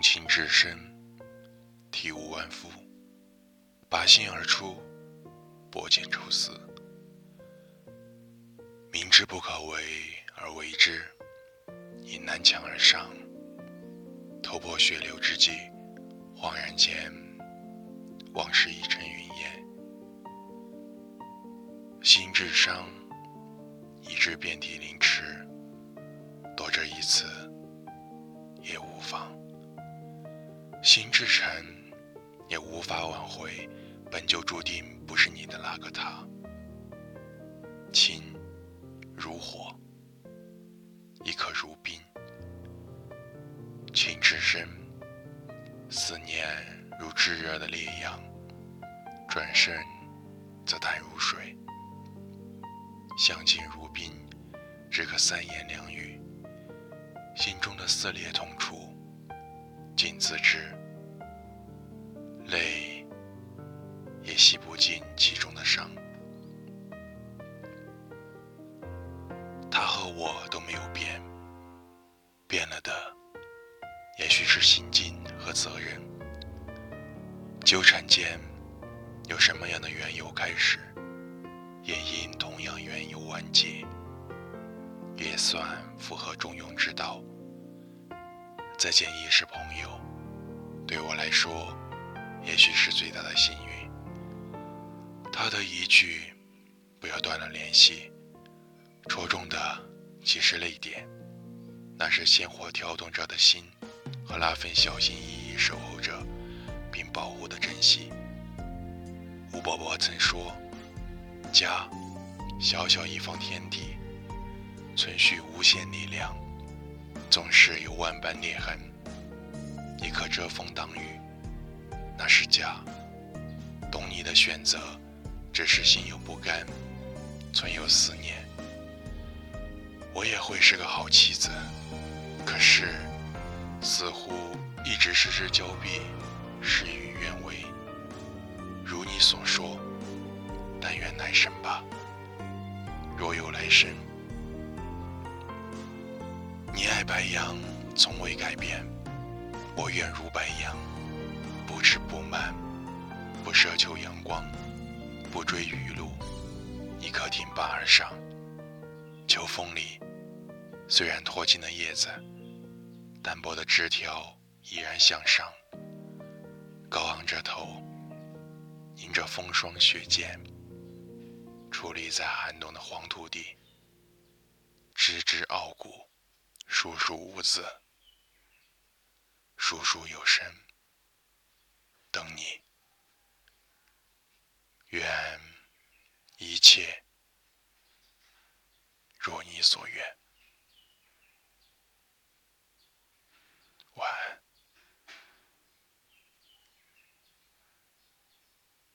情至深，体无完肤；拔心而出，拨剑抽丝。明知不可为而为之，因南墙而上。头破血流之际，恍然间，往事已成云烟。心至伤，以致遍体鳞齿，多这一次，也无妨。心至诚，也无法挽回，本就注定不是你的那个他。情如火，亦可如冰。情至深，思念如炙热的烈阳，转身则淡如水。相敬如宾，只可三言两语，心中的撕裂痛楚。尽自知，洗不尽其中的伤。他和我都没有变，变了的也许是心境和责任。纠缠间有什么样的缘由开始，也因同样缘由完结，也算符合中庸之道。再见亦是朋友，对我来说，也许是最大的幸运。他的一句“不要断了联系”，戳中的其实泪点，那是鲜活跳动着的心和那份小心翼翼守候着并保护的珍惜。吴伯伯曾说：“家，小小一方天地，存续无限力量。”总是有万般裂痕，你可遮风挡雨，那是家。懂你的选择，只是心有不甘，存有思念。我也会是个好妻子，可是似乎一直失之交臂，事与愿违。如你所说，但愿来生吧。若有来生。你爱白杨，从未改变。我愿如白杨，不迟不慢，不奢求阳光，不追雨露。一棵挺拔而上。秋风里，虽然脱尽了叶子，单薄的枝条依然向上，高昂着头，迎着风霜雪剑，矗立在寒冬的黄土地，枝枝傲骨。叔叔无字，叔叔有声，等你，